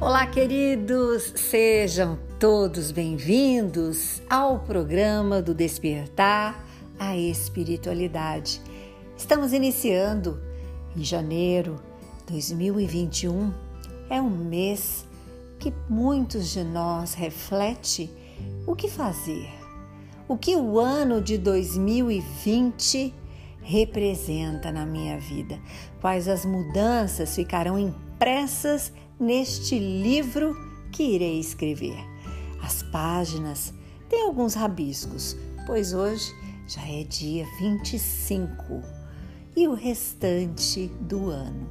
Olá, queridos! Sejam todos bem-vindos ao programa do Despertar a Espiritualidade. Estamos iniciando em janeiro 2021. É um mês que muitos de nós reflete o que fazer, o que o ano de 2020 representa na minha vida, quais as mudanças ficarão impressas neste livro que irei escrever. As páginas têm alguns rabiscos, pois hoje já é dia 25 e o restante do ano.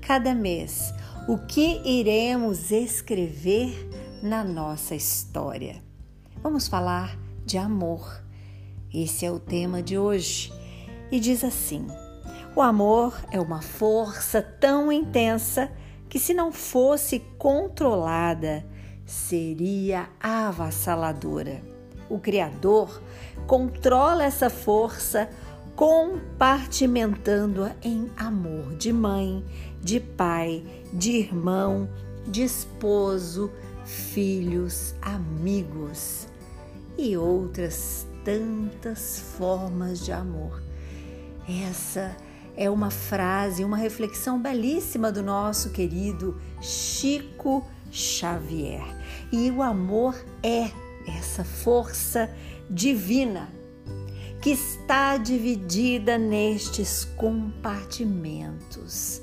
Cada mês, o que iremos escrever na nossa história? Vamos falar de amor. Esse é o tema de hoje. E diz assim: O amor é uma força tão intensa que, se não fosse controlada, seria avassaladora. O Criador controla essa força compartimentando-a em amor de mãe, de pai, de irmão, de esposo, filhos, amigos e outras tantas formas de amor. Essa é uma frase, uma reflexão belíssima do nosso querido Chico Xavier. E o amor é essa força divina que está dividida nestes compartimentos.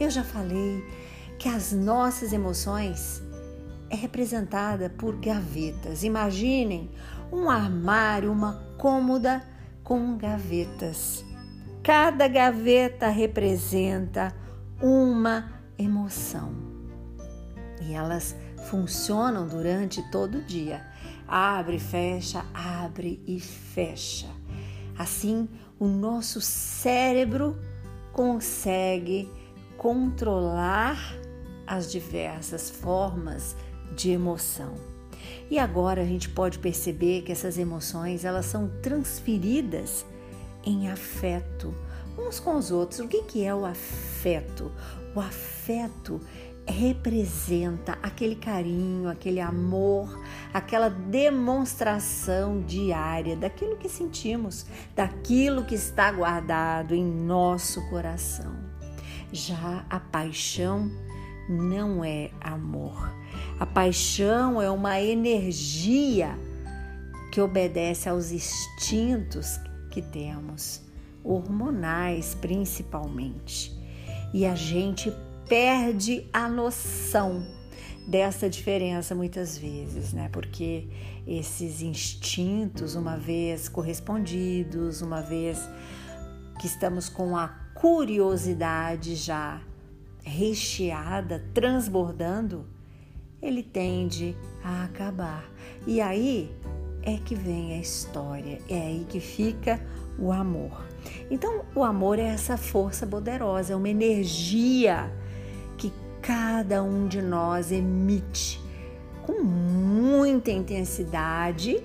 Eu já falei que as nossas emoções é representada por gavetas. Imaginem um armário, uma cômoda com gavetas. Cada gaveta representa uma emoção e elas funcionam durante todo o dia. Abre, fecha, abre e fecha. Assim, o nosso cérebro consegue controlar as diversas formas de emoção. E agora a gente pode perceber que essas emoções elas são transferidas em afeto uns com os outros. O que, que é o afeto? O afeto representa aquele carinho, aquele amor, aquela demonstração diária daquilo que sentimos, daquilo que está guardado em nosso coração. Já a paixão não é amor. A paixão é uma energia que obedece aos instintos que temos, hormonais principalmente. E a gente perde a noção dessa diferença muitas vezes, né? Porque esses instintos, uma vez correspondidos, uma vez que estamos com a curiosidade já recheada, transbordando, ele tende a acabar. E aí é que vem a história, é aí que fica o amor. Então, o amor é essa força poderosa, é uma energia que cada um de nós emite com muita intensidade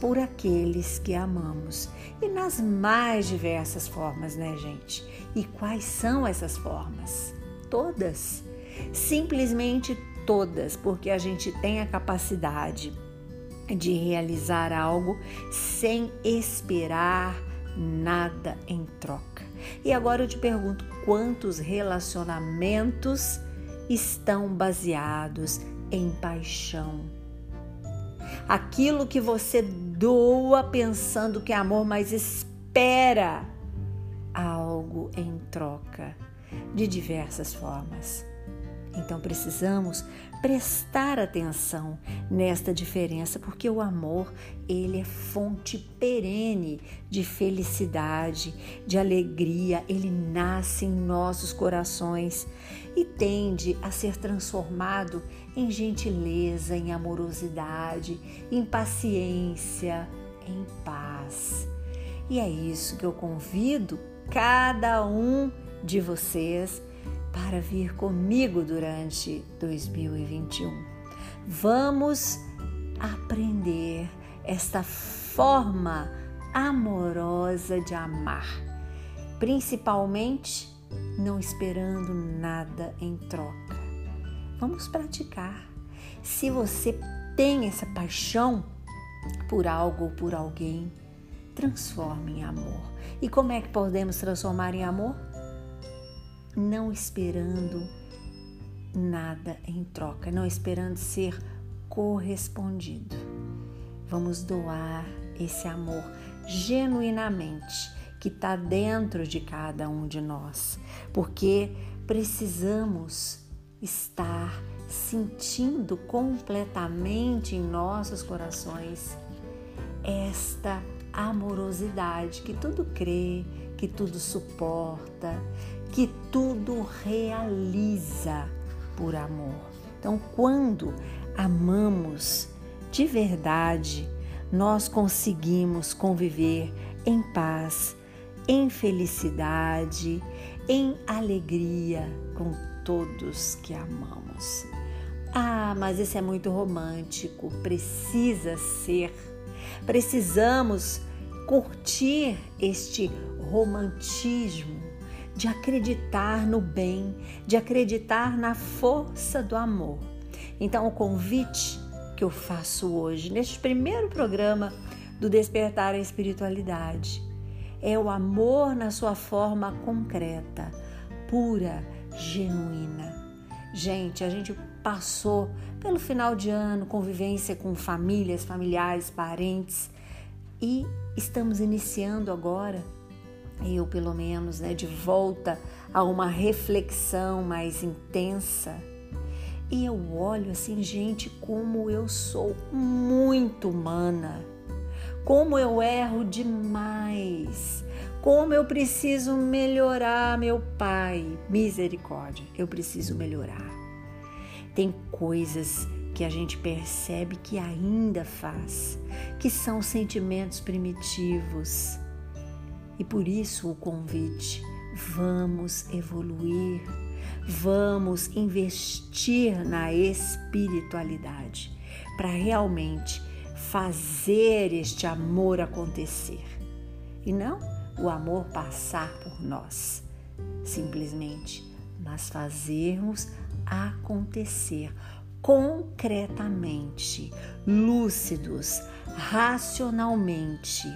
por aqueles que amamos e nas mais diversas formas, né, gente? E quais são essas formas? Todas. Simplesmente todas, porque a gente tem a capacidade de realizar algo sem esperar nada em troca. E agora eu te pergunto: quantos relacionamentos estão baseados em paixão? Aquilo que você doa pensando que é amor, mas espera algo em troca de diversas formas. Então precisamos prestar atenção nesta diferença, porque o amor, ele é fonte perene de felicidade, de alegria, ele nasce em nossos corações e tende a ser transformado em gentileza, em amorosidade, em paciência, em paz. E é isso que eu convido cada um de vocês para vir comigo durante 2021. Vamos aprender esta forma amorosa de amar, principalmente não esperando nada em troca. Vamos praticar. Se você tem essa paixão por algo ou por alguém, transforme em amor. E como é que podemos transformar em amor? Não esperando nada em troca, não esperando ser correspondido. Vamos doar esse amor genuinamente que está dentro de cada um de nós, porque precisamos estar sentindo completamente em nossos corações esta amorosidade que tudo crê, que tudo suporta, que tudo realiza por amor. Então, quando amamos de verdade, nós conseguimos conviver em paz, em felicidade, em alegria com todos que amamos. Ah, mas isso é muito romântico, precisa ser. Precisamos curtir este romantismo de acreditar no bem, de acreditar na força do amor. Então, o convite que eu faço hoje, neste primeiro programa do Despertar a Espiritualidade, é o amor na sua forma concreta, pura, genuína. Gente, a gente passou pelo final de ano, convivência com famílias, familiares, parentes e estamos iniciando agora, eu pelo menos, né, de volta a uma reflexão mais intensa. E eu olho assim, gente, como eu sou muito humana, como eu erro demais, como eu preciso melhorar, meu Pai, misericórdia, eu preciso melhorar. Tem coisas que a gente percebe que ainda faz, que são sentimentos primitivos. E por isso o convite: vamos evoluir, vamos investir na espiritualidade para realmente fazer este amor acontecer e não o amor passar por nós, simplesmente, mas fazermos acontecer concretamente, lúcidos, racionalmente,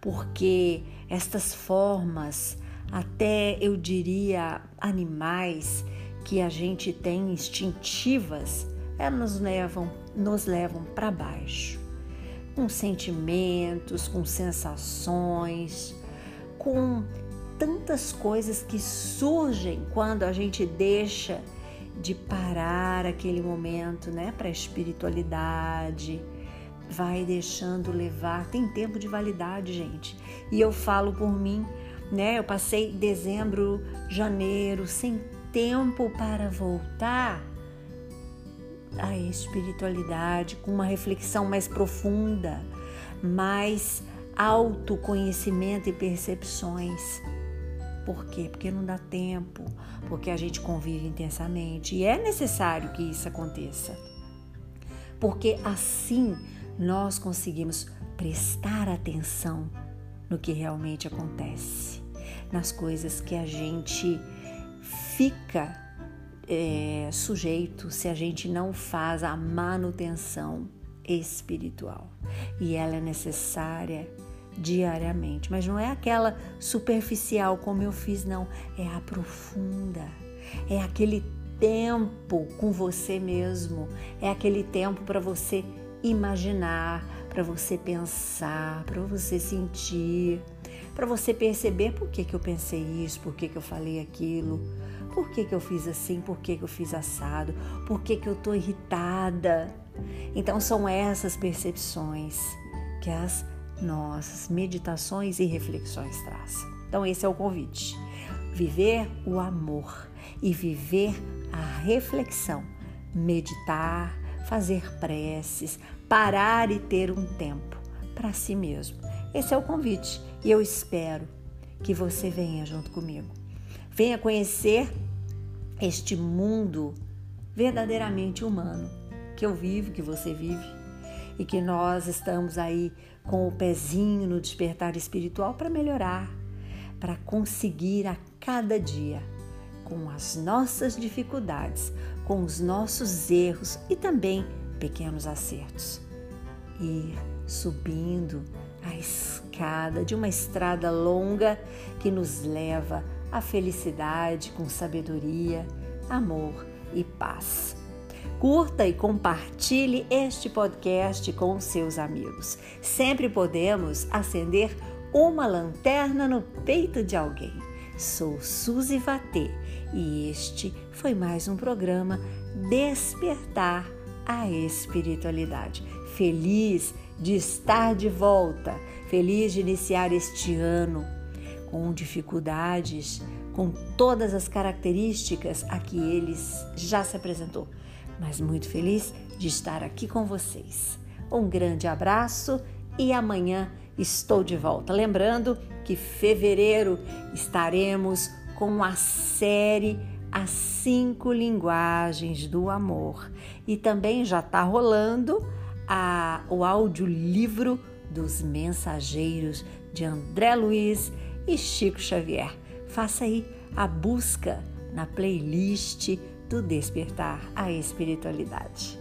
porque estas formas, até eu diria animais que a gente tem instintivas, elas nos levam, nos levam para baixo, com sentimentos, com sensações, com tantas coisas que surgem quando a gente deixa de parar aquele momento, né, para a espiritualidade. Vai deixando levar, tem tempo de validade, gente. E eu falo por mim, né? Eu passei dezembro, janeiro sem tempo para voltar à espiritualidade com uma reflexão mais profunda, mais autoconhecimento e percepções. Por quê? Porque não dá tempo, porque a gente convive intensamente e é necessário que isso aconteça. Porque assim nós conseguimos prestar atenção no que realmente acontece, nas coisas que a gente fica é, sujeito se a gente não faz a manutenção espiritual. E ela é necessária diariamente, mas não é aquela superficial como eu fiz, não, é a profunda, é aquele tempo com você mesmo, é aquele tempo para você imaginar, para você pensar, para você sentir, para você perceber por que, que eu pensei isso, por que, que eu falei aquilo, por que, que eu fiz assim, por que, que eu fiz assado, por que, que eu estou irritada. Então são essas percepções que as nossas meditações e reflexões trazem. Então, esse é o convite. Viver o amor e viver a reflexão, meditar, fazer preces, parar e ter um tempo para si mesmo. Esse é o convite e eu espero que você venha junto comigo. Venha conhecer este mundo verdadeiramente humano que eu vivo, que você vive e que nós estamos aí com o pezinho no despertar espiritual para melhorar, para conseguir a cada dia com as nossas dificuldades, com os nossos erros e também pequenos acertos. Ir subindo a escada de uma estrada longa que nos leva à felicidade com sabedoria, amor e paz. Curta e compartilhe este podcast com seus amigos. Sempre podemos acender uma lanterna no peito de alguém. Sou Suzy Vatê e este foi mais um programa Despertar a Espiritualidade. Feliz de estar de volta, feliz de iniciar este ano com dificuldades, com todas as características a que eles já se apresentou, mas muito feliz de estar aqui com vocês. Um grande abraço e amanhã estou de volta. Lembrando que fevereiro estaremos com a série As Cinco Linguagens do Amor e também já está rolando a, o audiolivro dos Mensageiros de André Luiz e Chico Xavier. Faça aí a busca na playlist do Despertar a Espiritualidade.